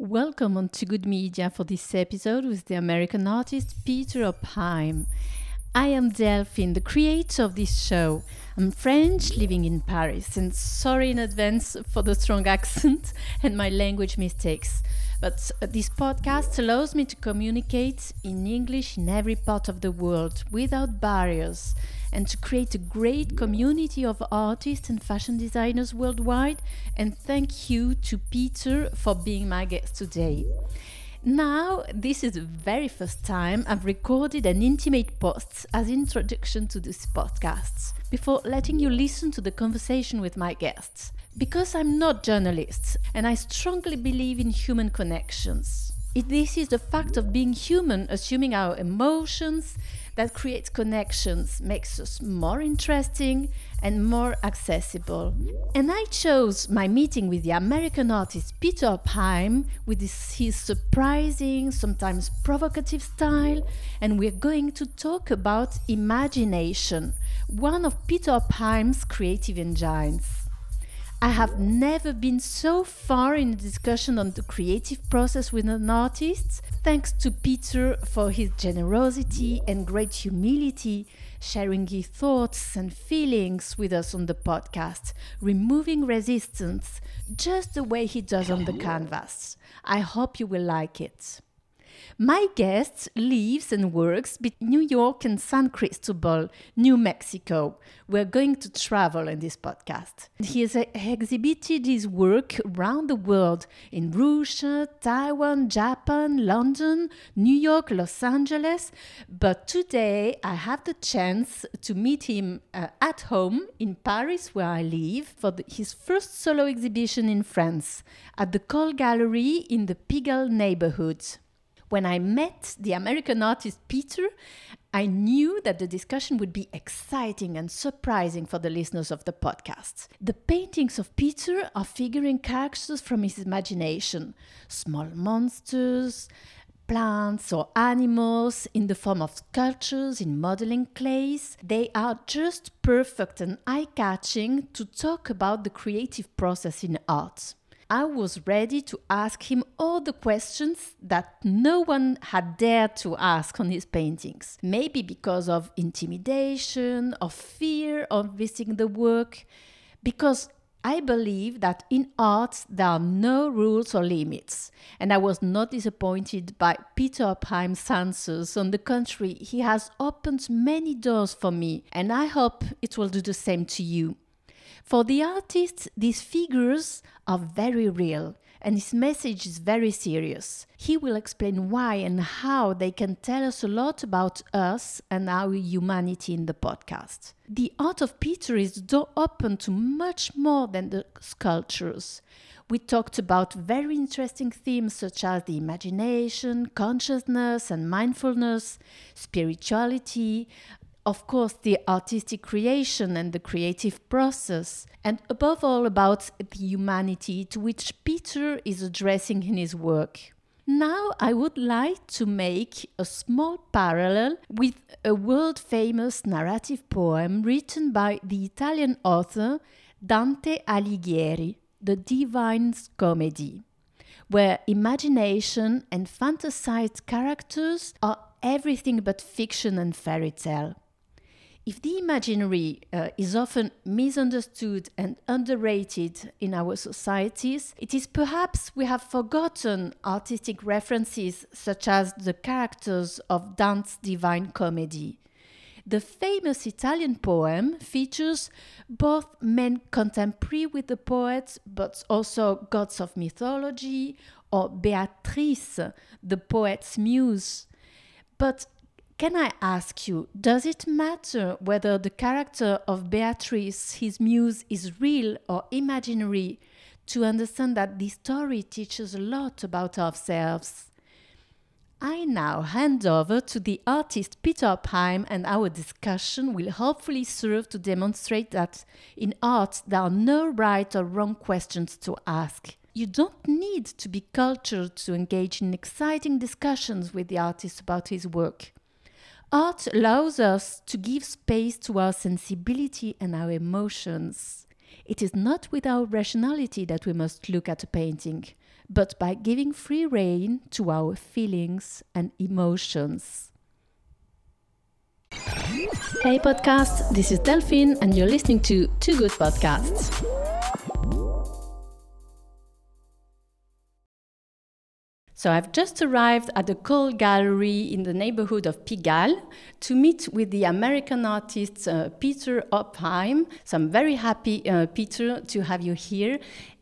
Welcome on To Good Media for this episode with the American artist Peter Opheim. I am Delphine, the creator of this show. I'm French, living in Paris, and sorry in advance for the strong accent and my language mistakes. But uh, this podcast allows me to communicate in English in every part of the world without barriers and to create a great community of artists and fashion designers worldwide. And thank you to Peter for being my guest today. Now, this is the very first time I've recorded an intimate post as introduction to this podcast before letting you listen to the conversation with my guests. Because I'm not journalist and I strongly believe in human connections. It, this is the fact of being human, assuming our emotions, that creates connections, makes us more interesting and more accessible. And I chose my meeting with the American artist Peter Opheim with his, his surprising, sometimes provocative style, and we're going to talk about imagination, one of Peter Opheim's creative engines. I have never been so far in a discussion on the creative process with an artist. Thanks to Peter for his generosity and great humility, sharing his thoughts and feelings with us on the podcast, removing resistance just the way he does on the canvas. I hope you will like it. My guest lives and works between New York and San Cristobal, New Mexico. We're going to travel in this podcast. He has exhibited his work around the world in Russia, Taiwan, Japan, London, New York, Los Angeles. But today I have the chance to meet him uh, at home in Paris, where I live, for the, his first solo exhibition in France at the Cole Gallery in the Pigalle neighborhood. When I met the American artist Peter, I knew that the discussion would be exciting and surprising for the listeners of the podcast. The paintings of Peter are figuring characters from his imagination small monsters, plants or animals in the form of sculptures in modeling clays. They are just perfect and eye catching to talk about the creative process in art. I was ready to ask him all the questions that no one had dared to ask on his paintings. Maybe because of intimidation, of fear of visiting the work, because I believe that in art there are no rules or limits, and I was not disappointed by Peter Opheim's answers. On the contrary, he has opened many doors for me, and I hope it will do the same to you. For the artist, these figures are very real and his message is very serious. He will explain why and how they can tell us a lot about us and our humanity in the podcast. The art of Peter is door open to much more than the sculptures. We talked about very interesting themes such as the imagination, consciousness and mindfulness, spirituality, of course, the artistic creation and the creative process, and above all, about the humanity to which Peter is addressing in his work. Now, I would like to make a small parallel with a world famous narrative poem written by the Italian author Dante Alighieri, The Divine Comedy, where imagination and fantasized characters are everything but fiction and fairy tale. If the imaginary uh, is often misunderstood and underrated in our societies, it is perhaps we have forgotten artistic references such as the characters of Dante's Divine Comedy. The famous Italian poem features both men contemporary with the poet, but also gods of mythology, or Beatrice, the poet's muse. But can I ask you, does it matter whether the character of Beatrice, his muse, is real or imaginary to understand that this story teaches a lot about ourselves? I now hand over to the artist Peter Opheim, and our discussion will hopefully serve to demonstrate that in art there are no right or wrong questions to ask. You don't need to be cultured to engage in exciting discussions with the artist about his work. Art allows us to give space to our sensibility and our emotions. It is not with our rationality that we must look at a painting, but by giving free rein to our feelings and emotions. Hey, podcast, this is Delphine, and you're listening to Two Good Podcasts. So I've just arrived at the Cole Gallery in the neighborhood of Pigalle to meet with the American artist uh, Peter Opheim. So I'm very happy, uh, Peter, to have you here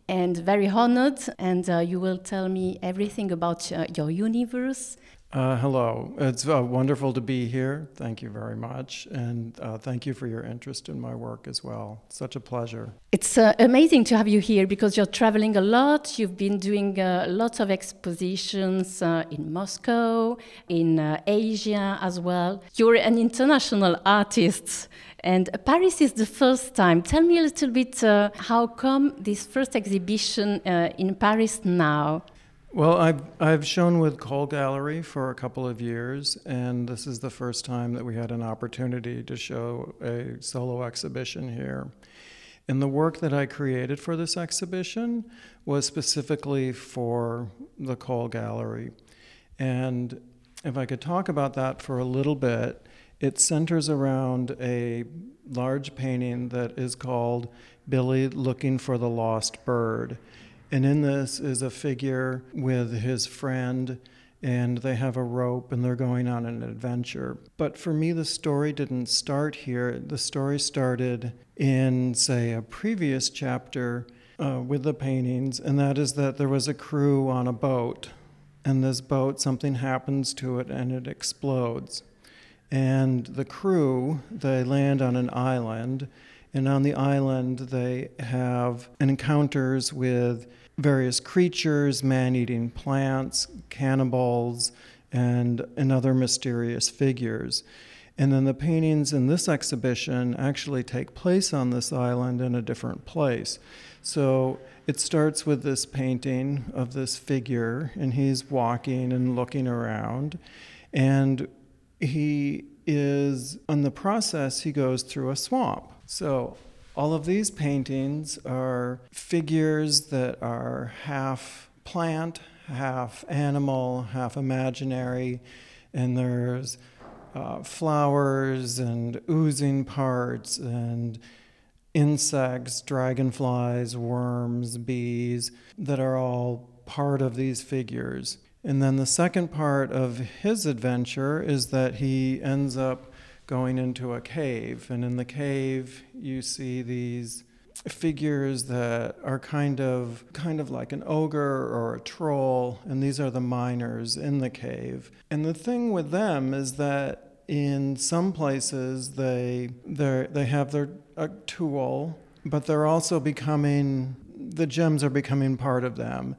and very honored. And uh, you will tell me everything about uh, your universe uh, hello. It's uh, wonderful to be here. Thank you very much. And uh, thank you for your interest in my work as well. Such a pleasure. It's uh, amazing to have you here because you're traveling a lot. You've been doing uh, lots of expositions uh, in Moscow, in Asia as well. You're an international artist. And Paris is the first time. Tell me a little bit how come this first exhibition in Paris now? Well, I've, I've shown with Cole Gallery for a couple of years, and this is the first time that we had an opportunity to show a solo exhibition here. And the work that I created for this exhibition was specifically for the Cole Gallery. And if I could talk about that for a little bit, it centers around a large painting that is called Billy Looking for the Lost Bird. And in this is a figure with his friend, and they have a rope and they're going on an adventure. But for me, the story didn't start here. The story started in, say, a previous chapter uh, with the paintings, and that is that there was a crew on a boat, and this boat, something happens to it and it explodes. And the crew, they land on an island and on the island, they have encounters with various creatures, man eating plants, cannibals, and, and other mysterious figures. And then the paintings in this exhibition actually take place on this island in a different place. So it starts with this painting of this figure, and he's walking and looking around. And he is, in the process, he goes through a swamp. So, all of these paintings are figures that are half plant, half animal, half imaginary, and there's uh, flowers and oozing parts and insects, dragonflies, worms, bees that are all part of these figures. And then the second part of his adventure is that he ends up going into a cave. And in the cave, you see these figures that are kind of kind of like an ogre or a troll and these are the miners in the cave and the thing with them is that in some places they they they have their a tool but they're also becoming the gems are becoming part of them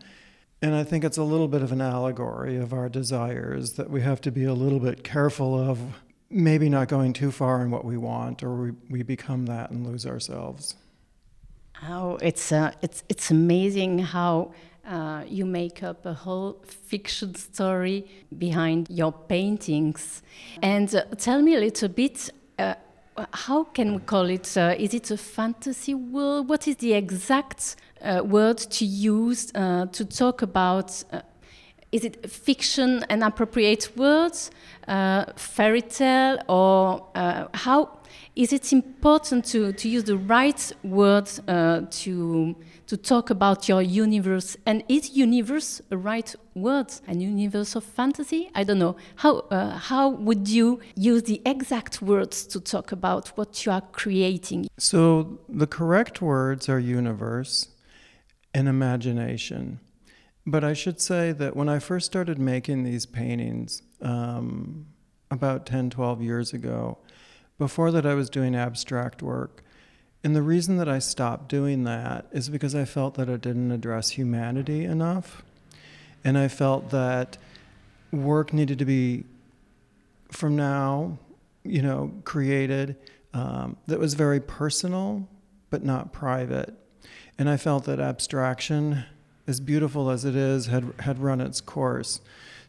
and I think it's a little bit of an allegory of our desires that we have to be a little bit careful of maybe not going too far in what we want, or we, we become that and lose ourselves. Oh, it's uh, it's it's amazing how uh, you make up a whole fiction story behind your paintings. And uh, tell me a little bit. Uh, how can we call it? Uh, is it a fantasy world? What is the exact uh, word to use to talk about is it fiction and appropriate words, uh, fairy tale, or uh, how is it important to, to use the right words uh, to to talk about your universe? And is universe a right word? An universe of fantasy? I don't know. How uh, how would you use the exact words to talk about what you are creating? So the correct words are universe and imagination. But I should say that when I first started making these paintings um, about 10, 12 years ago, before that I was doing abstract work. And the reason that I stopped doing that is because I felt that it didn't address humanity enough. And I felt that work needed to be, from now, you know, created um, that was very personal but not private. And I felt that abstraction as beautiful as it is, had, had run its course.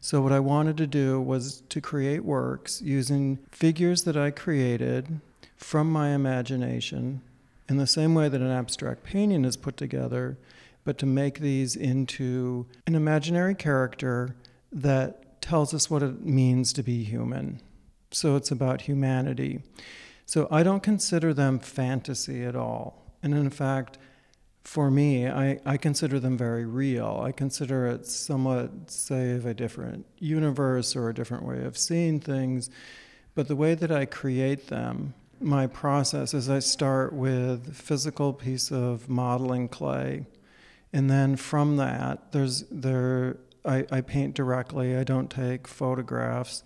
So, what I wanted to do was to create works using figures that I created from my imagination in the same way that an abstract painting is put together, but to make these into an imaginary character that tells us what it means to be human. So it's about humanity. So I don't consider them fantasy at all. And in fact, for me, I, I consider them very real. I consider it somewhat, say, of a different universe or a different way of seeing things. But the way that I create them, my process is I start with physical piece of modeling clay. And then from that, there's there I, I paint directly. I don't take photographs.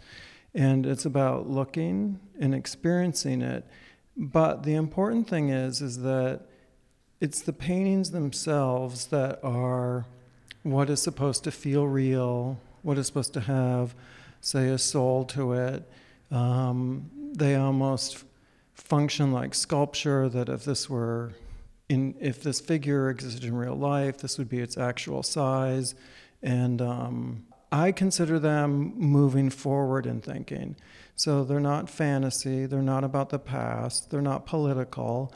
And it's about looking and experiencing it. But the important thing is is that it's the paintings themselves that are what is supposed to feel real, what is supposed to have, say, a soul to it. Um, they almost function like sculpture. That if this were in, if this figure existed in real life, this would be its actual size, and um, I consider them moving forward in thinking. So they're not fantasy. They're not about the past. They're not political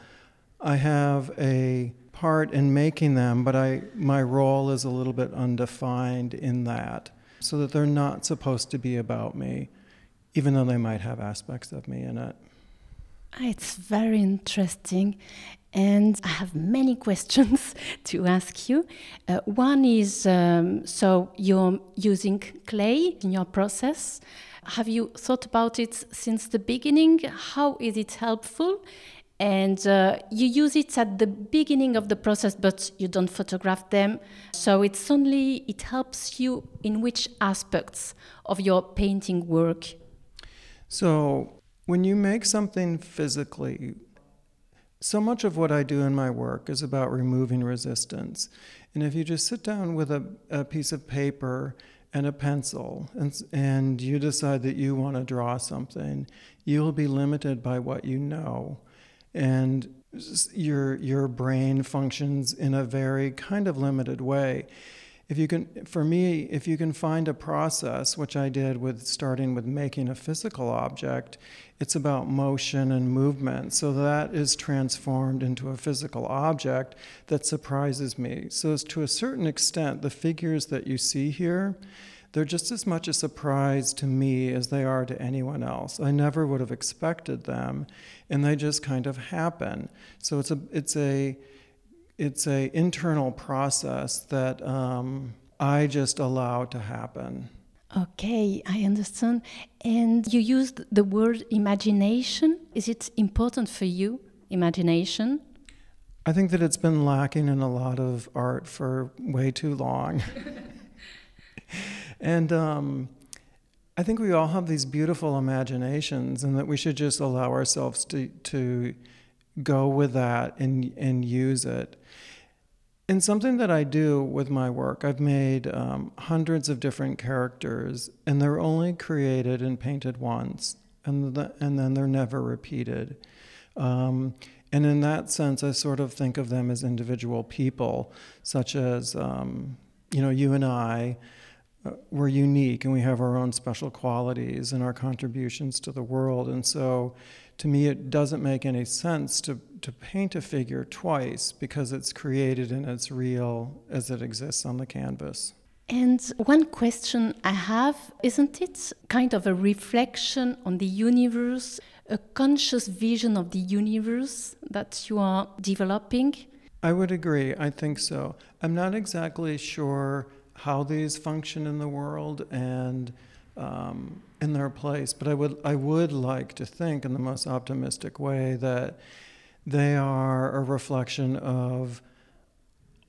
I have a part in making them, but I, my role is a little bit undefined in that, so that they're not supposed to be about me, even though they might have aspects of me in it. Ah, it's very interesting. And I have many questions to ask you. Uh, one is um, so you're using clay in your process. Have you thought about it since the beginning? How is it helpful? And uh, you use it at the beginning of the process but you don't photograph them. So it's only it helps you in which aspects of your painting work. So when you make something physically so much of what i do in my work is about removing resistance. And if you just sit down with a, a piece of paper and a pencil and, and you decide that you want to draw something you'll be limited by what you know and your your brain functions in a very kind of limited way. If you can, for me, if you can find a process, which I did with starting with making a physical object, it's about motion and movement. So that is transformed into a physical object that surprises me. So, to a certain extent, the figures that you see here they're just as much a surprise to me as they are to anyone else. I never would have expected them, and they just kind of happen. So it's a it's a it's a internal process that um, I just allow to happen. Okay, I understand. And you used the word imagination. Is it important for you, imagination? I think that it's been lacking in a lot of art for way too long. and um, I think we all have these beautiful imaginations, and that we should just allow ourselves to to go with that and and use it. And something that I do with my work, I've made um, hundreds of different characters, and they're only created and painted once, and the, and then they're never repeated. Um, and in that sense, I sort of think of them as individual people, such as um, you know you and I we're unique and we have our own special qualities and our contributions to the world. And so, to me, it doesn't make any sense to, to paint a figure twice because it's created and it's real as it exists on the canvas. And one question I have isn't it kind of a reflection on the universe, a conscious vision of the universe that you are developing? I would agree. I think so. I'm not exactly sure how these function in the world and um, in their place. But I would I would like to think in the most optimistic way that they are a reflection of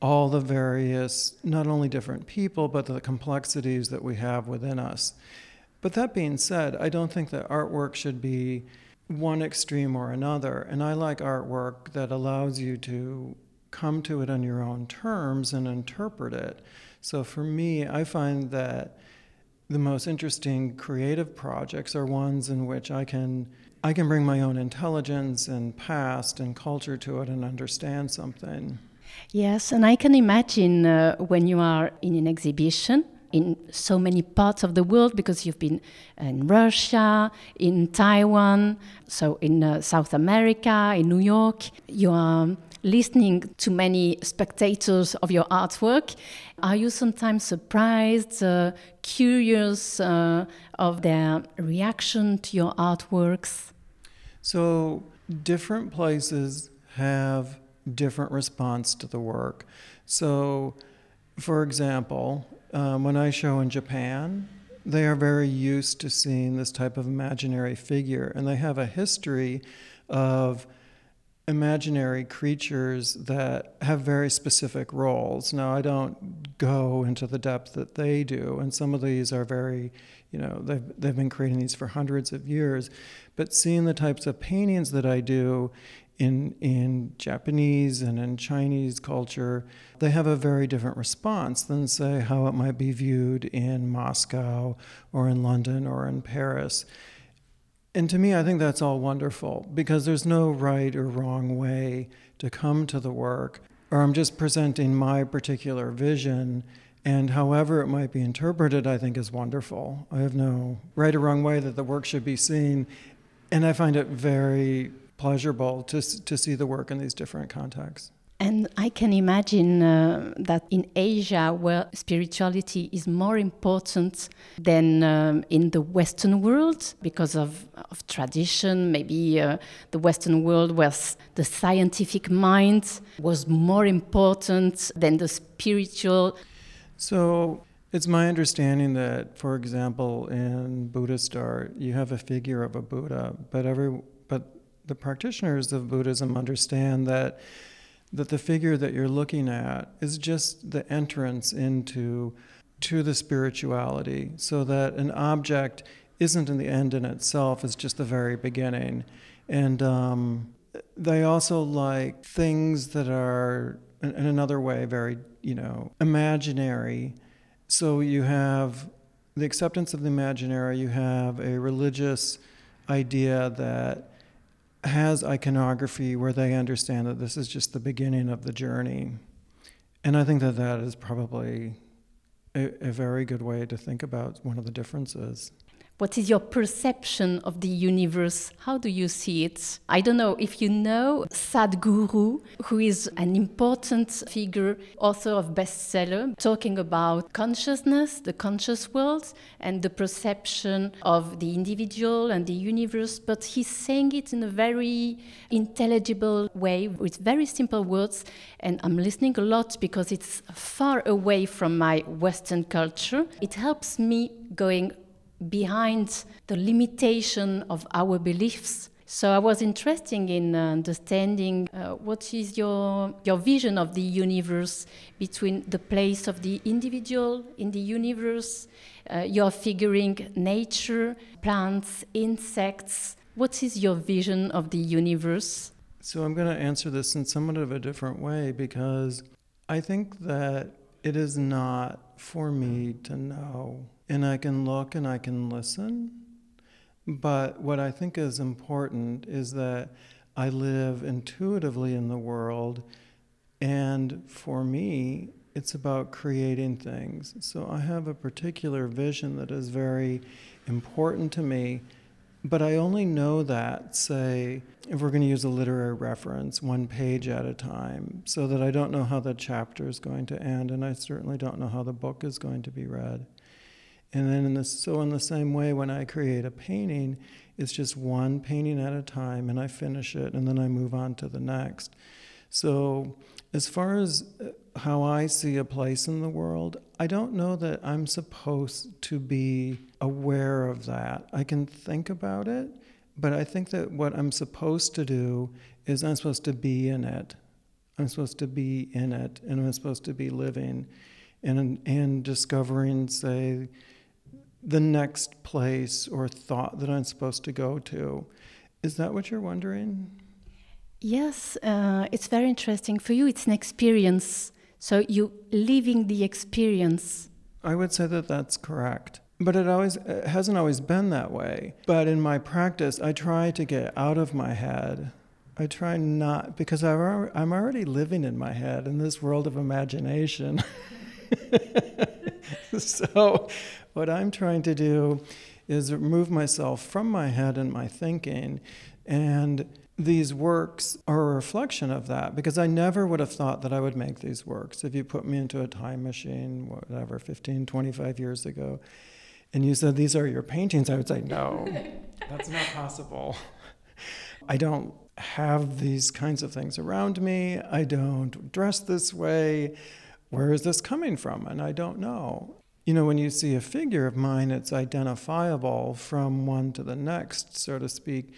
all the various not only different people but the complexities that we have within us. But that being said, I don't think that artwork should be one extreme or another. And I like artwork that allows you to come to it on your own terms and interpret it. So for me, I find that the most interesting creative projects are ones in which I can I can bring my own intelligence and past and culture to it and understand something. Yes, and I can imagine uh, when you are in an exhibition in so many parts of the world because you've been in Russia, in Taiwan, so in uh, South America, in New York. You are listening to many spectators of your artwork, are you sometimes surprised, uh, curious uh, of their reaction to your artworks? So, different places have different response to the work. So, for example, um, when I show in Japan, they are very used to seeing this type of imaginary figure, and they have a history of imaginary creatures that have very specific roles. Now, I don't go into the depth that they do, and some of these are very, you know, they've, they've been creating these for hundreds of years. But seeing the types of paintings that I do in, in Japanese and in Chinese culture, they have a very different response than, say, how it might be viewed in Moscow or in London or in Paris. And to me, I think that's all wonderful because there's no right or wrong way to come to the work, or I'm just presenting my particular vision. And however it might be interpreted, I think is wonderful. I have no right or wrong way that the work should be seen. And I find it very pleasurable to, to see the work in these different contexts. And I can imagine uh, that in Asia, where spirituality is more important than um, in the Western world because of, of tradition, maybe uh, the Western world where the scientific mind was more important than the spiritual. So it's my understanding that, for example, in Buddhist art, you have a figure of a Buddha, but every but the practitioners of Buddhism understand that that the figure that you're looking at is just the entrance into to the spirituality so that an object isn't in the end in itself it's just the very beginning. And um, they also like things that are in, in another way very you know imaginary. So you have the acceptance of the imaginary you have a religious idea that has iconography where they understand that this is just the beginning of the journey. And I think that that is probably a, a very good way to think about one of the differences. What is your perception of the universe? How do you see it? I don't know if you know Sadhguru, who is an important figure, author of bestseller, talking about consciousness, the conscious world, and the perception of the individual and the universe. But he's saying it in a very intelligible way with very simple words. And I'm listening a lot because it's far away from my Western culture. It helps me going behind the limitation of our beliefs. So I was interested in understanding uh, what is your your vision of the universe between the place of the individual in the universe. Uh, you're figuring nature, plants, insects. What is your vision of the universe? So I'm going to answer this in somewhat of a different way because I think that it is not for me to know and I can look and I can listen. But what I think is important is that I live intuitively in the world, and for me, it's about creating things. So I have a particular vision that is very important to me, but I only know that, say, if we're going to use a literary reference, one page at a time, so that I don't know how the chapter is going to end, and I certainly don't know how the book is going to be read. And then in this, so in the same way, when I create a painting, it's just one painting at a time, and I finish it, and then I move on to the next. So, as far as uh, how I see a place in the world, I don't know that I'm supposed to be aware of that. I can think about it, but I think that what I'm supposed to do is I'm supposed to be in it. I'm supposed to be in it, and I'm supposed to be living and, and discovering, say, the next place or thought that I'm supposed to go to. Is that what you're wondering? Yes, uh, it's very interesting. For you, it's an experience. So you living the experience. I would say that that's correct. But it always it hasn't always been that way. But in my practice, I try to get out of my head. I try not because I'm already living in my head in this world of imagination. so what I'm trying to do is remove myself from my head and my thinking and these works are a reflection of that because I never would have thought that I would make these works. If you put me into a time machine, whatever, 15, 25 years ago, and you said, These are your paintings, I would say, No, that's not possible. I don't have these kinds of things around me. I don't dress this way. Where is this coming from? And I don't know. You know, when you see a figure of mine, it's identifiable from one to the next, so to speak.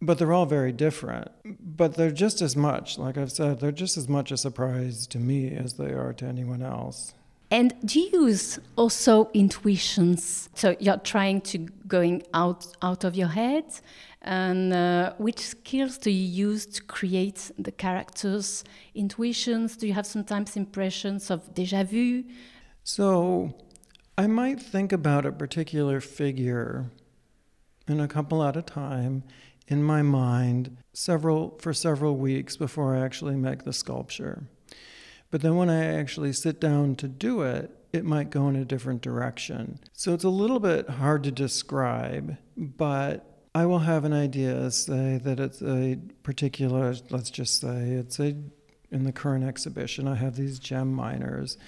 But they're all very different. But they're just as much, like I've said, they're just as much a surprise to me as they are to anyone else. And do you use also intuitions? So you're trying to going out out of your head, and uh, which skills do you use to create the characters? Intuitions? Do you have sometimes impressions of déjà vu? So I might think about a particular figure in a couple at a time in my mind several for several weeks before I actually make the sculpture. But then when I actually sit down to do it, it might go in a different direction. So it's a little bit hard to describe, but I will have an idea, say that it's a particular, let's just say it's a, in the current exhibition, I have these gem miners.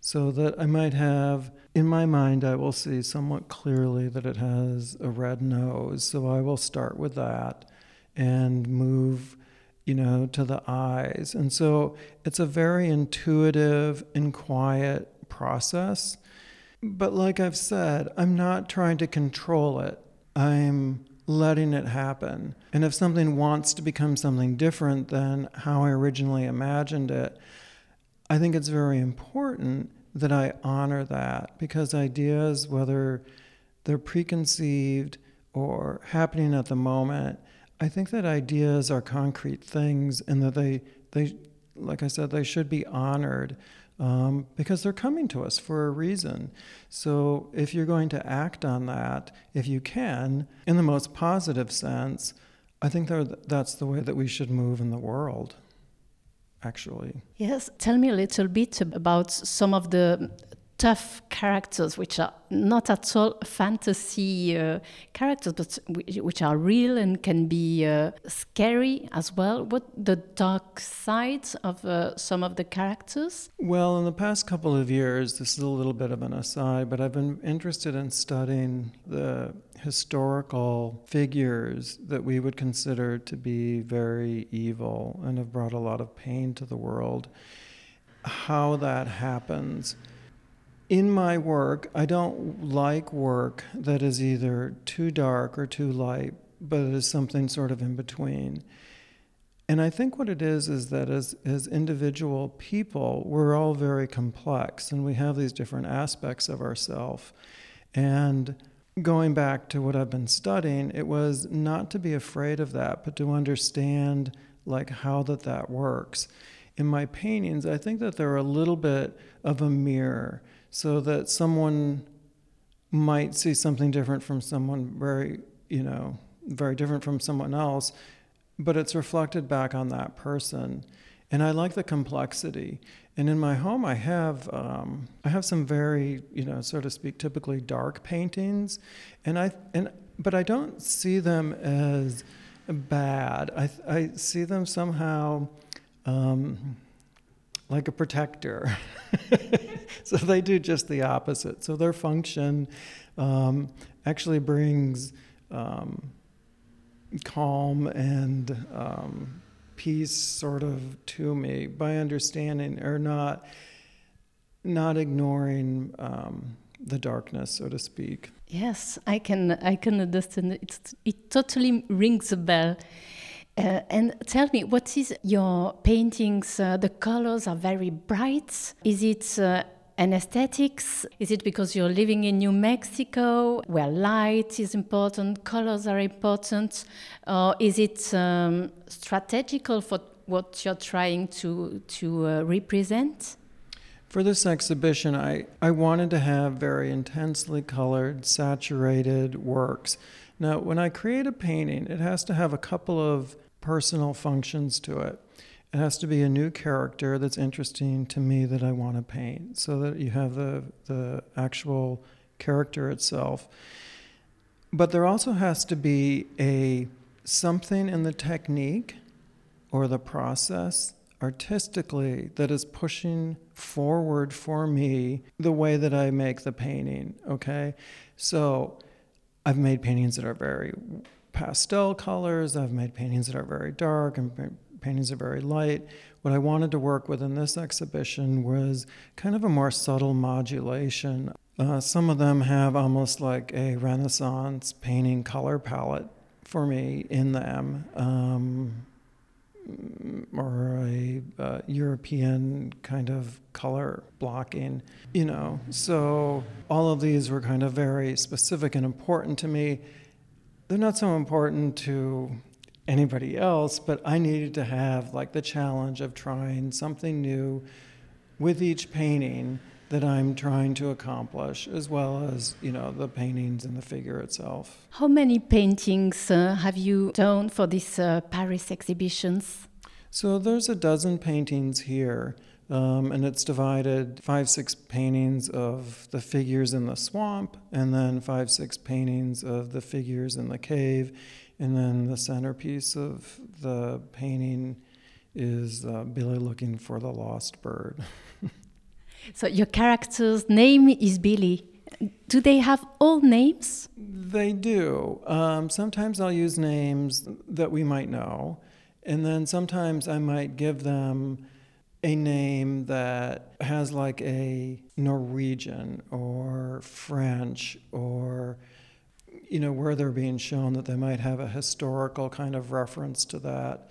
So that I might have, in my mind, I will see somewhat clearly that it has a red nose. So I will start with that and move you know, to the eyes. And so it's a very intuitive and quiet process. But like I've said, I'm not trying to control it. I'm letting it happen. And if something wants to become something different than how I originally imagined it, I think it's very important that I honor that because ideas, whether they're preconceived or happening at the moment, I think that ideas are concrete things and that they, they like I said, they should be honored um, because they're coming to us for a reason. So if you're going to act on that, if you can, in the most positive sense, I think that that's the way that we should move in the world. Actually. Yes, tell me a little bit about some of the tough characters, which are not at all fantasy uh, characters, but which are real and can be uh, scary as well. What the dark sides of uh, some of the characters? Well, in the past couple of years, this is a little bit of an aside, but I've been interested in studying the historical figures that we would consider to be very evil and have brought a lot of pain to the world. How that happens in my work, I don't like work that is either too dark or too light, but it is something sort of in between. And I think what it is is that as, as individual people, we're all very complex and we have these different aspects of ourself. And going back to what I've been studying, it was not to be afraid of that, but to understand like how that that works. In my paintings, I think that they're a little bit of a mirror so that someone might see something different from someone very, you know, very different from someone else, but it's reflected back on that person. And I like the complexity. And in my home, I have um, I have some very, you know, so to speak, typically dark paintings, and I and but I don't see them as bad. I I see them somehow. Um, like a protector. so they do just the opposite. So their function um, actually brings um, calm and um, peace sort of to me by understanding or not not ignoring um, the darkness, so to speak. Yes, I can I can understand. It, it totally rings a bell. Uh, and tell me, what is your paintings? Uh, the colors are very bright. Is it uh, an aesthetics? Is it because you're living in New Mexico, where light is important, colors are important, or is it um, strategical for what you're trying to to uh, represent? For this exhibition, I, I wanted to have very intensely colored, saturated works. Now, when I create a painting, it has to have a couple of personal functions to it. It has to be a new character that's interesting to me that I want to paint, so that you have the, the actual character itself. But there also has to be a something in the technique or the process artistically that is pushing forward for me the way that I make the painting. Okay. So I've made paintings that are very pastel colors, I've made paintings that are very dark, and paintings are very light. What I wanted to work with in this exhibition was kind of a more subtle modulation. Uh, some of them have almost like a Renaissance painting color palette for me in them. Um, or a uh, European kind of color blocking, you know. So all of these were kind of very specific and important to me. They're not so important to anybody else, but I needed to have like the challenge of trying something new with each painting that I'm trying to accomplish, as well as you know the paintings and the figure itself. How many paintings uh, have you done for these uh, Paris exhibitions? So there's a dozen paintings here, um, and it's divided five, six paintings of the figures in the swamp, and then five, six paintings of the figures in the cave, and then the centerpiece of the painting is uh, Billy looking for the lost bird. So your character's name is Billy. Do they have all names? They do. Um, sometimes I'll use names that we might know, and then sometimes I might give them a name that has like a Norwegian or French or you know where they're being shown that they might have a historical kind of reference to that.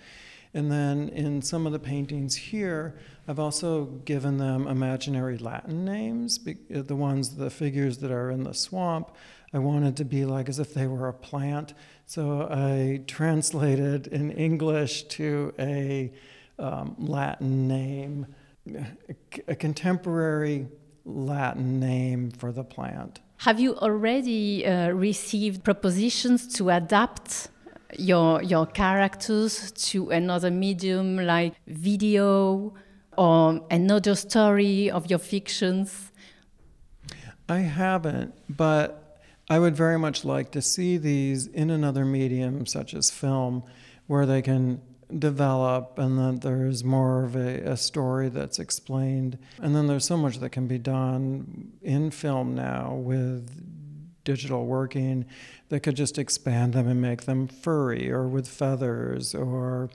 And then in some of the paintings here, I've also given them imaginary Latin names, uh, the ones, the figures that are in the swamp. I wanted to be like as if they were a plant. So I translated in English to a um, Latin name, a contemporary Latin name for the plant. Have you already uh, received propositions to adapt your your characters to another medium like video or another story of your fictions? I haven't, but I would very much like to see these in another medium, such as film, where they can develop and that there's more of a, a, story that's explained. And then there's so much that can be done in film now with digital working that could just expand them and make them furry or with feathers or,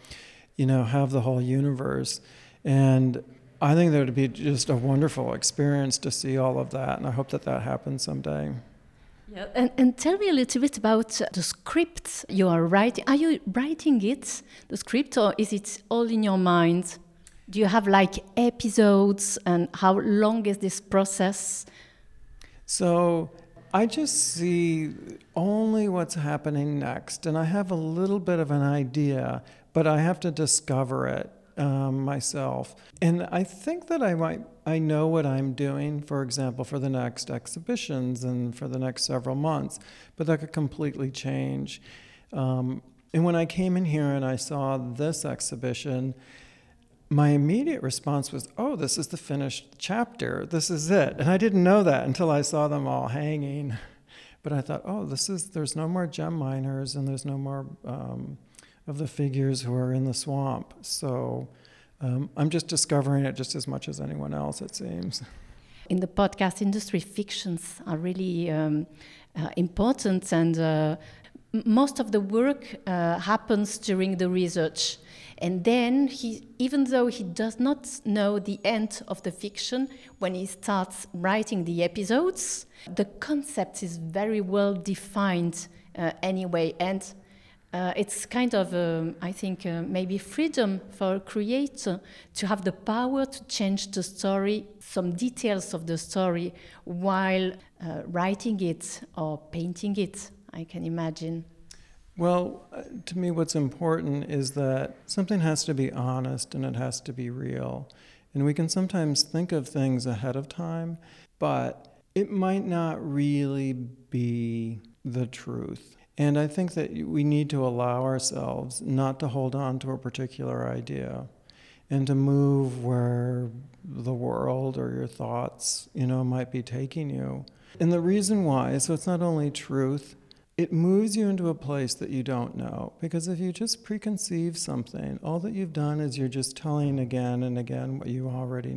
you know, have the whole universe. And I think that would be just a wonderful experience to see all of that, and I hope that that happens someday. Yeah, and, and tell me a little bit about the script you are writing. Are you writing it, the script, or is it all in your mind? Do you have like episodes, and how long is this process? So I just see only what's happening next, and I have a little bit of an idea, but I have to discover it um, myself. And I think that I might I know what I'm doing, for example, for the next exhibitions and for the next several months, but that could completely change. Um, and when I came in here and I saw this exhibition, my immediate response was, "Oh, this is the finished chapter. This is it." And I didn't know that until I saw them all hanging. But I thought, "Oh, this is. There's no more gem miners, and there's no more." Um, of the figures who are in the swamp. So um, I'm just discovering it just as much as anyone else, it seems. In the podcast industry, fictions are really um, uh, important, and uh, most of the work uh, happens during the research. And then, he, even though he does not know the end of the fiction, when he starts writing the episodes, the concept is very well defined uh, anyway. And uh, it's kind of, um, I think, uh, maybe freedom for a creator to have the power to change the story, some details of the story, while uh, writing it or painting it, I can imagine. Well, uh, to me, what's important is that something has to be honest and it has to be real. And we can sometimes think of things ahead of time, but it might not really be the truth. And I think that we need to allow ourselves not to hold on to a particular idea and to move where the world or your thoughts, you know, might be taking you. And the reason why, so it's not only truth, it moves you into a place that you don't know. Because if you just preconceive something, all that you've done is you're just telling again and again what you already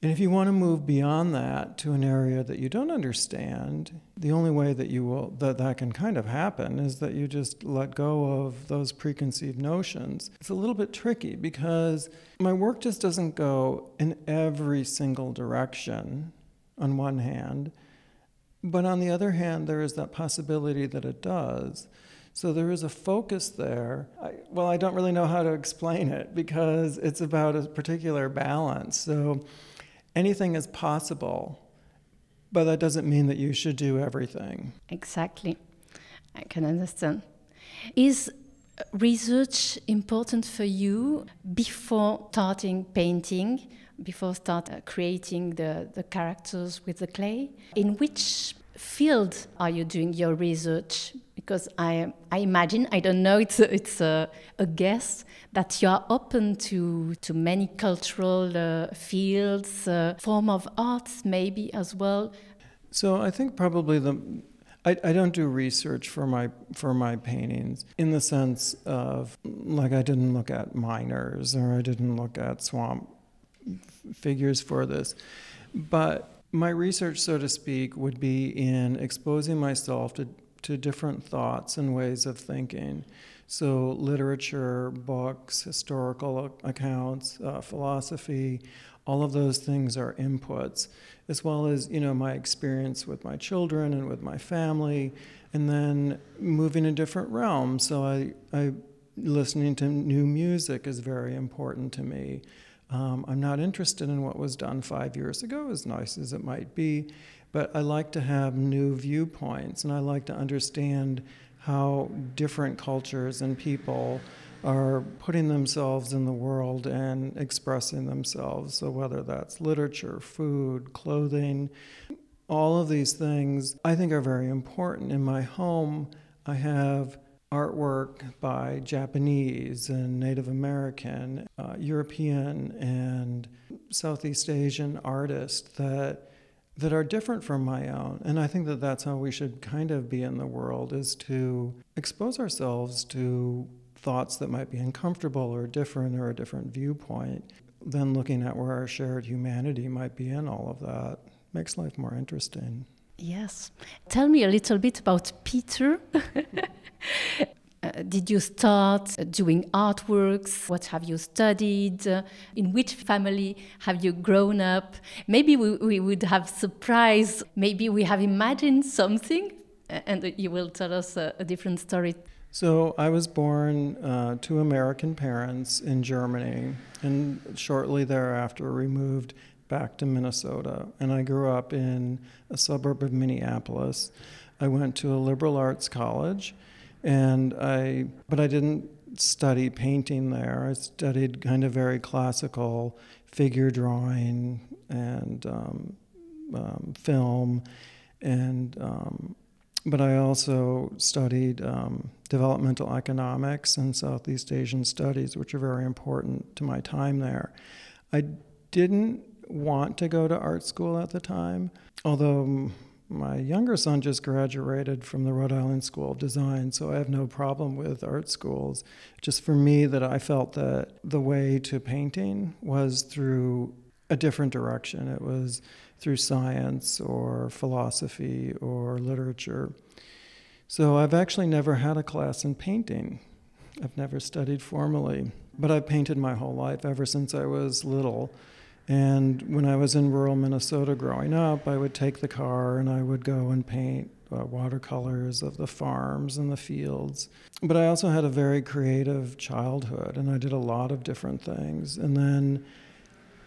And if you want to move beyond that to an area that you don't understand, the only way that you will that that can kind of happen is that you just let go of those preconceived notions. It's a little bit tricky because my work just doesn't go in every single direction on one hand but on the other hand, there is that possibility that it does. So there is a focus there. I, well, I don't really know how to explain it because it's about a particular balance. So anything is possible, but that doesn't mean that you should do everything. Exactly. I can understand. Is research important for you before starting painting? before start uh, creating the, the characters with the clay. In which field are you doing your research? Because I, I imagine, I don't know, it's a, it's a, a guess, that you are open to, to many cultural uh, fields, uh, form of arts maybe as well. So I think probably the I, I, don't do research for my for my paintings in the sense of like I didn't look at miners or I didn't look at swamp figures for this. But my research, so to speak, would be in exposing myself to, to different thoughts and ways of thinking. So, literature, books, historical accounts, uh, philosophy, all of those things are inputs, as well as you know my experience with my children and with my family, and then moving in different realms. So, I, I listening to new music is very important to me. Um, I'm not interested in what was done five years ago, as nice as it might be, but I like to have new viewpoints and I like to understand how different cultures and people are putting themselves in the world and expressing themselves. So, whether that's literature, food, clothing, all of these things I think are very important. In my home, I have artwork by Japanese and Native American, uh, European, and Southeast Asian artists that that are different from my own. And I think that that's how we should kind of be in the world is to expose ourselves to thoughts that might be uncomfortable or different or a different viewpoint. Then looking at where our shared humanity might be in all of that makes life more interesting. Yes. Tell me a little bit about Peter. Uh, did you start doing artworks? What have you studied? Uh, in which family have you grown up? Maybe we, we would have surprised. Maybe we have imagined something, and you will tell us a, a different story. So I was born uh, to American parents in Germany, and shortly thereafter we moved back to Minnesota. And I grew up in a suburb of Minneapolis. I went to a liberal arts college and I, but I didn't study painting there. I studied kind of very classical figure drawing and um, um, film, and um, but I also studied um, developmental economics and Southeast Asian studies, which are very important to my time there. I didn't want to go to art school at the time, although my younger son just graduated from the Rhode Island School of Design, so I have no problem with art schools. Just for me, that I felt that the way to painting was through a different direction. It was through science or philosophy or literature. So I've actually never had a class in painting. I've never studied formally, but I've painted my whole life ever since I was little. And when I was in rural Minnesota growing up, I would take the car and I would go and paint uh, watercolors of the farms and the fields. But I also had a very creative childhood and I did a lot of different things. And then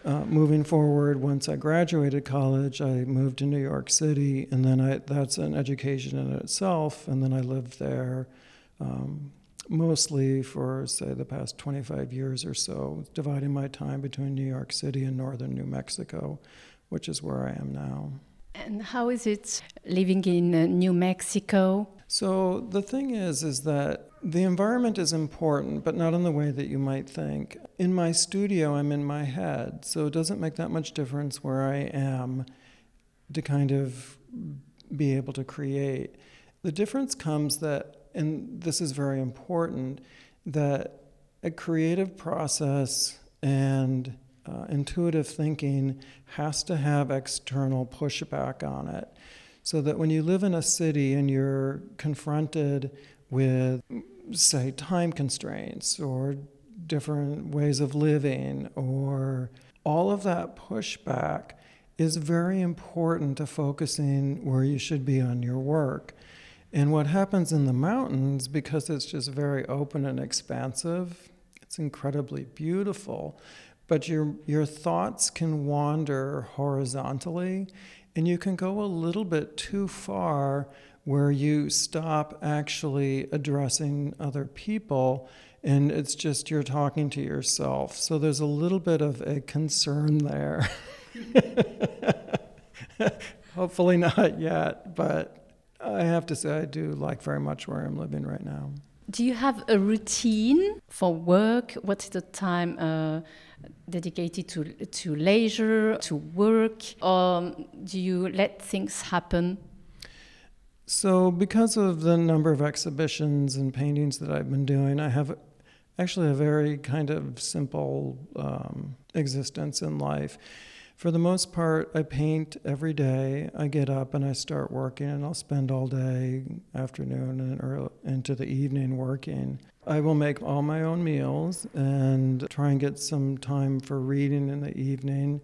uh, moving forward, once I graduated college, I moved to New York City, and then I, that's an education in itself. And then I lived there um, mostly for, say, the past 25 years or so, dividing my time between New York City and northern New Mexico, which is where I am now. And how is it living in uh, New Mexico? So the thing is, is that the environment is important, but not in the way that you might think. In my studio, I'm in my head, so it doesn't make that much difference where I am to kind of be able to create. The difference comes that, and this is very important, that a creative process and uh, intuitive thinking has to have external pushback on it. So that when you live in a city and you're confronted with, say, time constraints or different ways of living or all of that pushback is very important to focusing where you should be on your work. And what happens in the mountains, because it's just very open and expansive, it's incredibly beautiful, but your, your thoughts can wander horizontally, and you can go a little bit too far where you stop actually addressing other people and it's just you're talking to yourself. So there's a little bit of a concern there. Hopefully not yet, but I have to say I do like very much where I'm living right now. Do you have a routine for work? What's the time uh, dedicated to to leisure, to work, or do you let things happen? So, because of the number of exhibitions and paintings that I've been doing, I have actually a very kind of simple um, existence in life. For the most part, I paint every day. I get up and I start working, and I'll spend all day, afternoon, and early, into the evening working. I will make all my own meals and try and get some time for reading in the evening.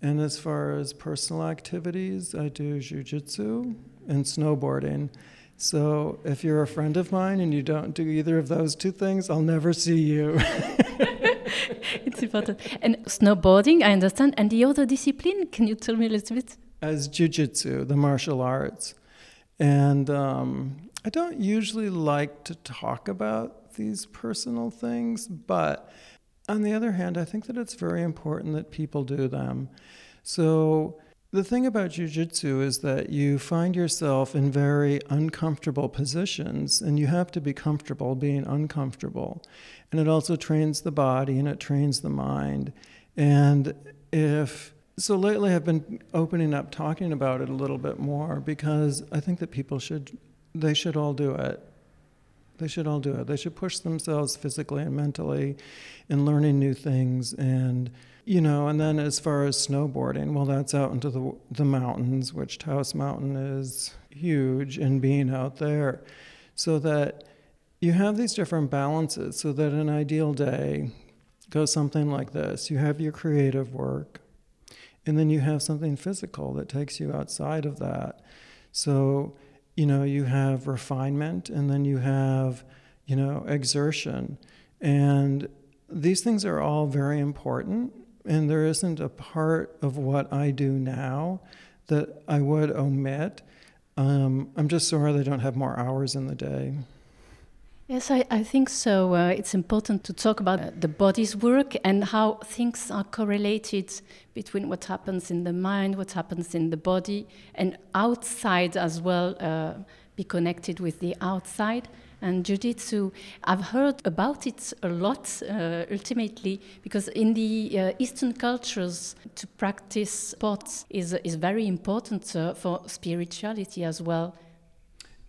And as far as personal activities, I do jujitsu and snowboarding. So if you're a friend of mine and you don't do either of those two things, I'll never see you. it's important. And snowboarding, I understand. And the other discipline, can you tell me a little bit? As jujitsu, the martial arts. And um, I don't usually like to talk about these personal things, but on the other hand, I think that it's very important that people do them. So the thing about jujitsu is that you find yourself in very uncomfortable positions, and you have to be comfortable being uncomfortable. And it also trains the body and it trains the mind. And if so, lately I've been opening up, talking about it a little bit more because I think that people should, they should all do it. They should all do it. They should push themselves physically and mentally in learning new things and you know, and then as far as snowboarding, well, that's out into the the mountains, which Taos Mountain is huge, and being out there, so that you have these different balances. So that an ideal day goes something like this: you have your creative work, and then you have something physical that takes you outside of that. So, you know, you have refinement, and then you have, you know, exertion, and these things are all very important and there isn't a part of what I do now that I would omit. Um, I'm just sorry they don't have more hours in the day. Yes, I, I think so. Uh, it's important to talk about the body's work and how things are correlated between what happens in the mind, what happens in the body, and outside as well, uh, be connected with the outside and jiu-jitsu i've heard about it a lot uh, ultimately because in the uh, eastern cultures to practice sports is, is very important uh, for spirituality as well.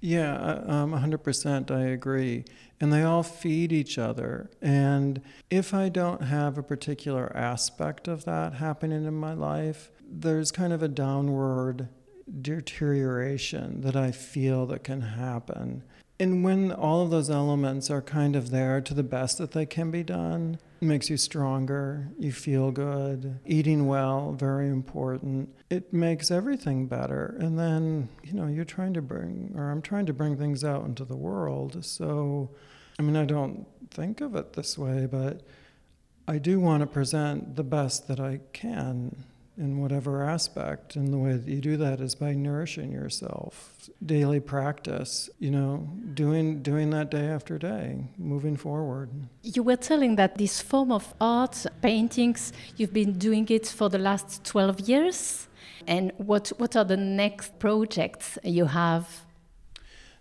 Yeah uh, um, 100% i agree. And they all feed each other. And if i don't have a particular aspect of that happening in my life there's kind of a downward deterioration that i feel that can happen and when all of those elements are kind of there to the best that they can be done, it makes you stronger, you feel good, eating well, very important. It makes everything better. And then, you know, you're trying to bring, or I'm trying to bring things out into the world. So, I mean, I don't think of it this way, but I do want to present the best that I can in whatever aspect. And the way that you do that is by nourishing yourself, daily practice, you know, doing, doing that day after day, moving forward. You were telling that this form of art, paintings, you've been doing it for the last 12 years. And what, what are the next projects you have?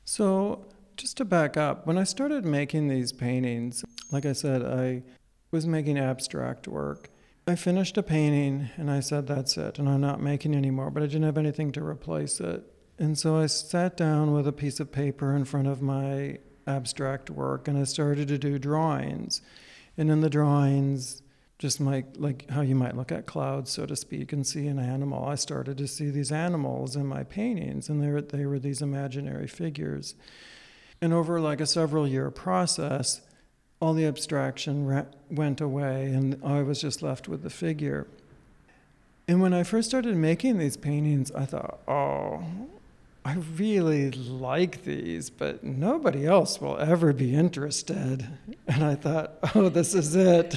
So, just to back up, when I started making these paintings, like I said, I was making abstract work. I finished a painting and I said, that's it, and I'm not making any more, but I didn't have anything to replace it. And so I sat down with a piece of paper in front of my abstract work and I started to do drawings. And in the drawings, just like, like how you might look at clouds, so to speak, and see an animal, I started to see these animals in my paintings, and they were, they were these imaginary figures. And over like a several year process, all the abstraction ra- went away, and I was just left with the figure. And when I first started making these paintings, I thought, oh, I really like these, but nobody else will ever be interested. And I thought, oh, this is it.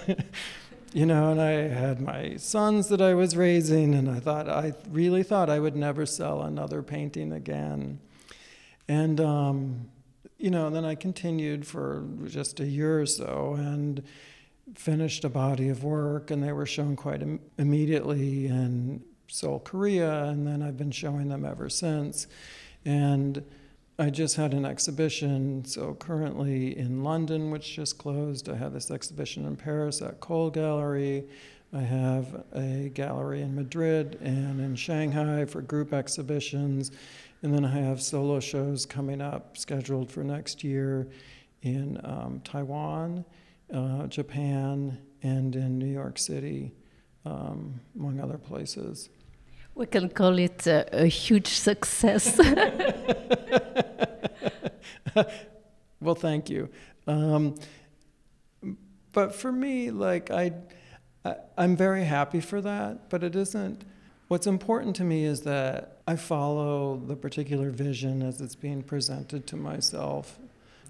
you know, and I had my sons that I was raising, and I thought, I really thought I would never sell another painting again. And, um, you know, then I continued for just a year or so and finished a body of work, and they were shown quite Im- immediately in Seoul, Korea, and then I've been showing them ever since. And I just had an exhibition, so currently in London, which just closed. I have this exhibition in Paris at Cole Gallery. I have a gallery in Madrid and in Shanghai for group exhibitions. And then I have solo shows coming up scheduled for next year in um, Taiwan, uh, Japan, and in New York City, um, among other places. We can call it a, a huge success. well, thank you. Um, but for me, like I, I, I'm very happy for that. But it isn't. What's important to me is that I follow the particular vision as it's being presented to myself.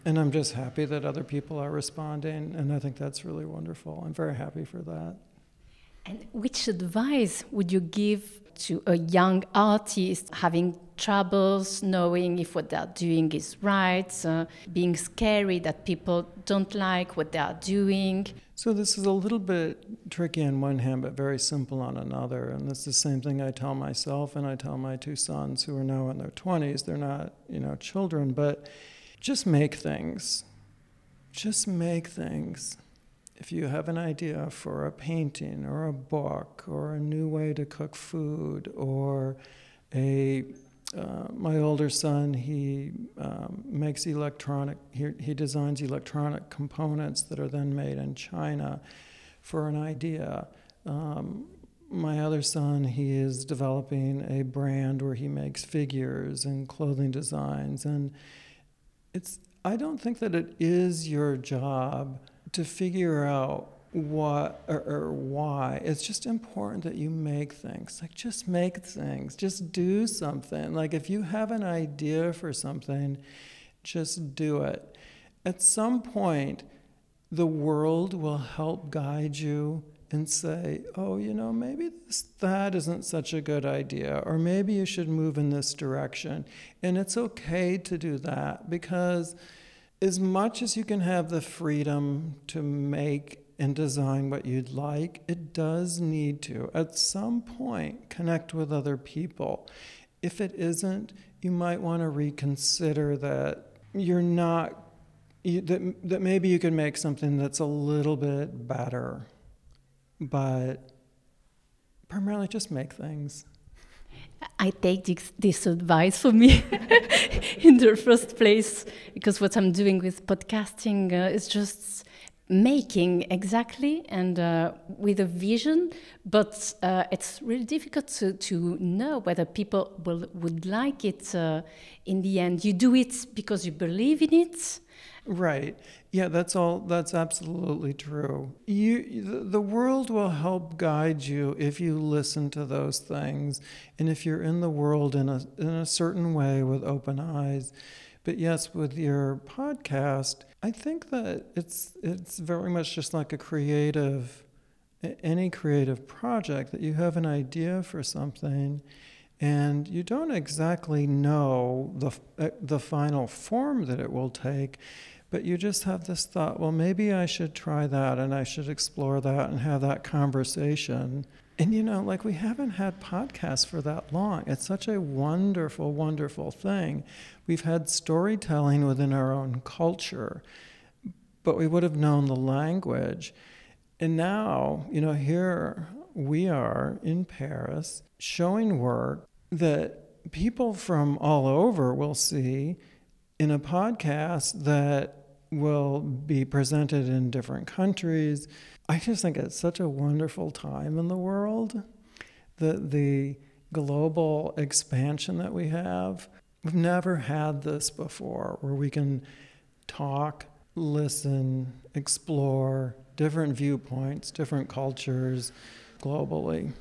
And I'm just happy that other people are responding, and I think that's really wonderful. I'm very happy for that. And which advice would you give to a young artist having troubles knowing if what they're doing is right, uh, being scary that people don't like what they are doing? So, this is a little bit tricky on one hand, but very simple on another. And is the same thing I tell myself and I tell my two sons who are now in their 20s. They're not, you know, children, but just make things. Just make things if you have an idea for a painting or a book or a new way to cook food or a uh, my older son he um, makes electronic he, he designs electronic components that are then made in china for an idea. Um, my other son he is developing a brand where he makes figures and clothing designs and it's i don't think that it is your job to figure out what or, or, why. It's just important that you make things. Like just make things. Just do something. Like if you have an idea for something, just do it. At some point, the world will help guide you and say, oh, you know, maybe this, that isn't such a good idea, or maybe you should move in this direction. And it's okay to do that because as much as you can have the freedom to make and design what you'd like, it does need to, at some point, connect with other people. If it isn't, you might want to reconsider that you're not, you, that, that maybe you can make something that's a little bit better, but primarily just make things. I take this, this advice for me in the first place because what I'm doing with podcasting uh, is just making exactly and uh, with a vision, but uh, it's really difficult to, to know whether people will, would like it uh, in the end. You do it because you believe in it. Right. Yeah, that's all. That's absolutely true. You, the world will help guide you if you listen to those things, and if you're in the world in a in a certain way with open eyes. But yes, with your podcast, I think that it's it's very much just like a creative, any creative project that you have an idea for something, and you don't exactly know the uh, the final form that it will take but you just have this thought, well, maybe I should try that and I should explore that and have that conversation. And you know, like we haven't had podcasts for that long. It's such a wonderful, wonderful thing. We've had storytelling within our own culture, but we would have known the language. And now, you know, here we are in Paris showing work that people from all over will see in a podcast that will be presented in different countries. I just think it's such a wonderful time in the world. The the global expansion that we have. We've never had this before where we can talk, listen, explore different viewpoints, different cultures globally.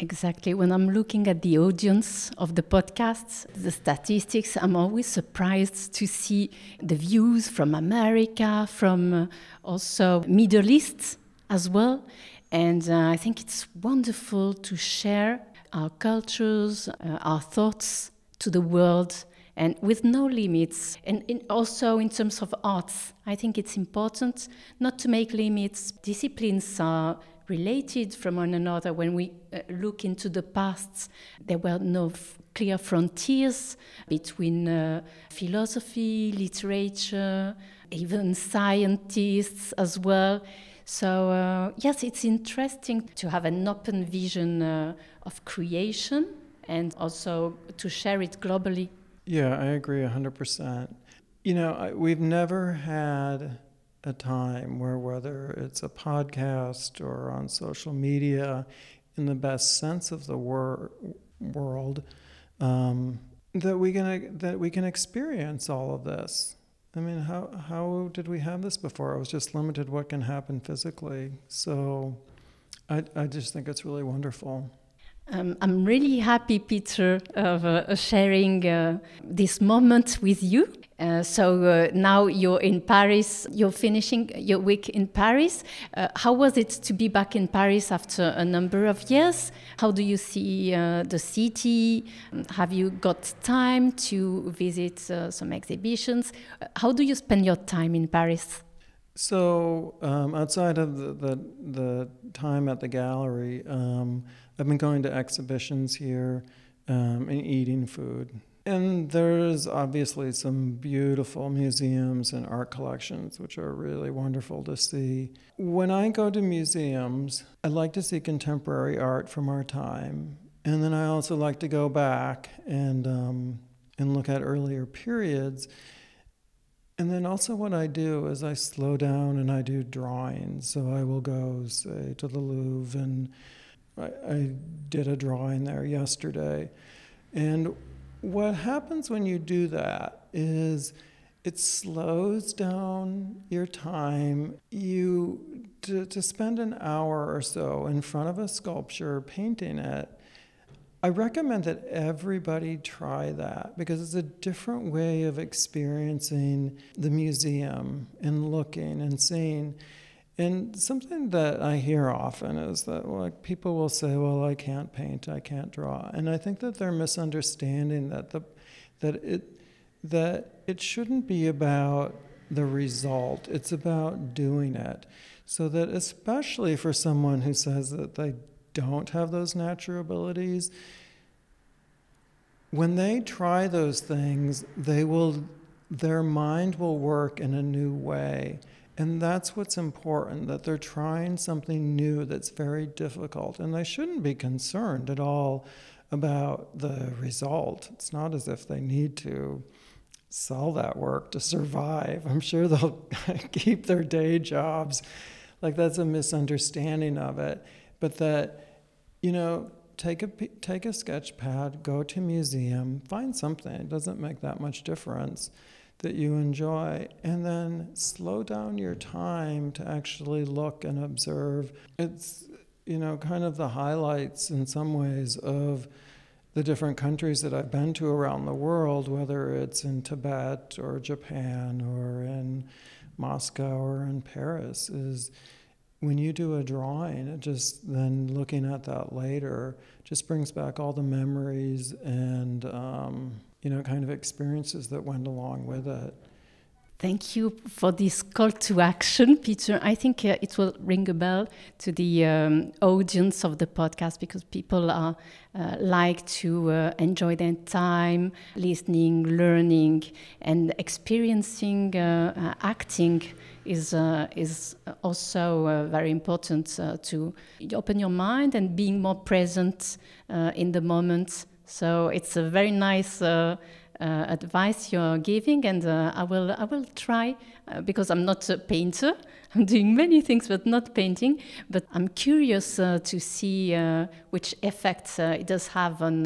Exactly. When I'm looking at the audience of the podcasts, the statistics, I'm always surprised to see the views from America, from uh, also Middle East as well. And uh, I think it's wonderful to share our cultures, uh, our thoughts to the world and with no limits. And in also in terms of arts, I think it's important not to make limits. Disciplines are related from one another. When we uh, look into the past, there were no clear frontiers between uh, philosophy, literature, even scientists as well. So, uh, yes, it's interesting to have an open vision uh, of creation and also to share it globally. Yeah, I agree 100%. You know, I, we've never had a time where, whether it's a podcast or on social media, in the best sense of the wor- world, um, that we can that we can experience all of this. I mean, how how did we have this before? It was just limited what can happen physically. So, I I just think it's really wonderful. Um, I'm really happy, Peter, of uh, sharing uh, this moment with you. Uh, so uh, now you're in Paris, you're finishing your week in Paris. Uh, how was it to be back in Paris after a number of years? How do you see uh, the city? Have you got time to visit some exhibitions? How do you spend your time in Paris? So, um, outside of the, the, the, time at the gallery, um, I've been going to exhibitions here um, and eating food. And there's obviously some beautiful museums and art collections, which are really wonderful to see. When I go to museums, I like to see contemporary art from our time. And then I also like to go back and, um, and look at earlier periods. And then also, what I do is I slow down and I do drawings. So I will go, say, to the Louvre and I, I did a drawing there yesterday. And what happens when you do that is it slows down your time. You to, to spend an hour or so in front of a sculpture painting it. I recommend that everybody try that because it's a different way of experiencing the museum and looking and seeing. And something that I hear often is that like people will say, "Well, I can't paint, I can't draw," and I think that they're misunderstanding that the that it that it shouldn't be about the result. It's about doing it. So that especially for someone who says that they don't have those natural abilities, when they try those things, they will their mind will work in a new way and that's what's important that they're trying something new that's very difficult. And they shouldn't be concerned at all about the result. It's not as if they need to sell that work to survive. I'm sure they'll keep their day jobs. Like that's a misunderstanding of it. But that, you know, take a take a sketch pad, go to a museum, find something. It doesn't make that much difference that you enjoy, and then slow down your time to actually look and observe. It's, you know, kind of the highlights in some ways of the different countries that I've been to around the world, whether it's in Tibet or Japan or in Moscow or in Paris, is when you do a drawing, it just then looking at that later just brings back all the memories and um, you know, kind of experiences that went along with it. Thank you for this call to action, Peter. I think uh, it will ring a bell to the um, audience of the podcast because people are uh, like to uh, enjoy their time listening, learning, and experiencing uh, uh, acting is uh, is also very important to open your mind and being more present in the moment So it's a very nice uh, uh, advice you're giving, and uh, I will I will try uh, because I'm not a painter. I'm doing many things, but not painting. But I'm curious uh, to see uh, which effects it does have on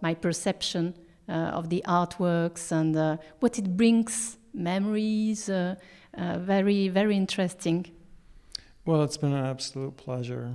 my perception of the artworks and what it brings memories. very very interesting. Well, it's been an absolute pleasure.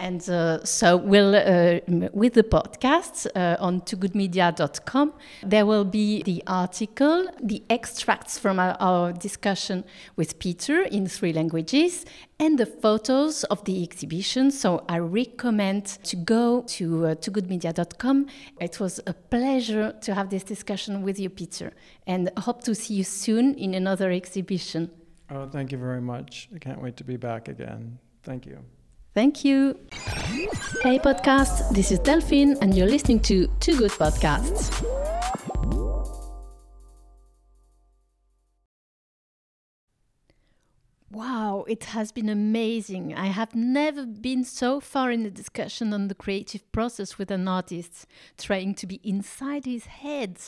And uh, so we'll, uh, with the podcast uh, on togoodmedia.com, there will be the article, the extracts from our, our, discussion with Peter in three languages, and the photos of the exhibition. So I recommend to go to uh, togoodmedia.com. It was a pleasure to have this discussion with you, Peter, and hope to see you soon in another exhibition. Oh, thank you very much. I can't wait to be back again. Thank you. Thank you. Hey, podcast, this is Delphine, and you're listening to Two Good Podcasts. Wow, it has been amazing. I have never been so far in a discussion on the creative process with an artist, trying to be inside his head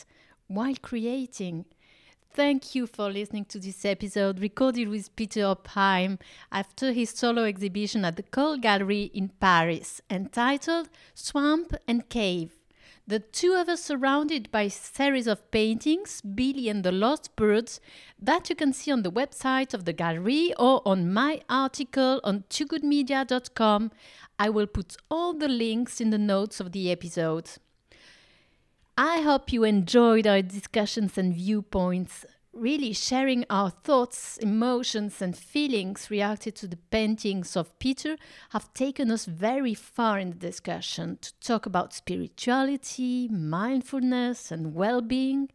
while creating. Thank you for listening to this episode recorded with Peter Opheim after his solo exhibition at the Cole Gallery in Paris entitled Swamp and Cave. The two of us surrounded by a series of paintings, Billy and the Lost Birds, that you can see on the website of the gallery or on my article on twogoodmedia.com. I will put all the links in the notes of the episode. I hope you enjoyed our discussions and viewpoints, really sharing our thoughts, emotions, and feelings reacted to the paintings of Peter have taken us very far in the discussion to talk about spirituality, mindfulness, and well being.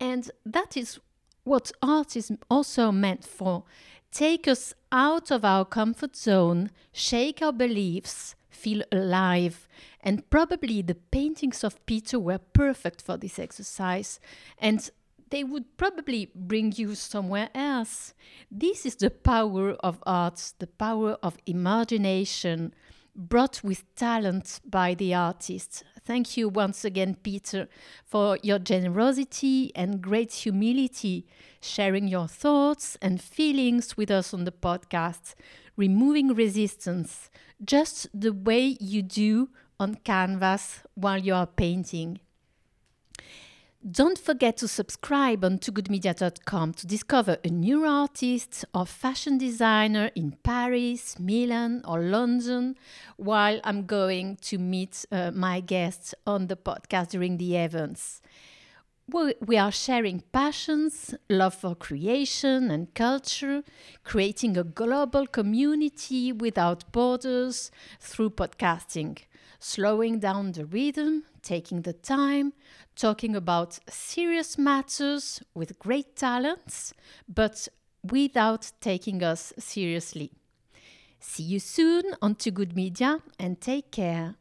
And that is what art is also meant for take us out of our comfort zone, shake our beliefs, feel alive. And probably the paintings of Peter were perfect for this exercise. And they would probably bring you somewhere else. This is the power of art, the power of imagination, brought with talent by the artist. Thank you once again, Peter, for your generosity and great humility, sharing your thoughts and feelings with us on the podcast, removing resistance, just the way you do on canvas while you are painting. Don't forget to subscribe on togoodmedia.com to discover a new artist or fashion designer in Paris, Milan, or London while I'm going to meet uh, my guests on the podcast during the events. We are sharing passions, love for creation and culture, creating a global community without borders through podcasting, slowing down the rhythm, taking the time, talking about serious matters with great talents, but without taking us seriously. See you soon on Too Good Media and take care.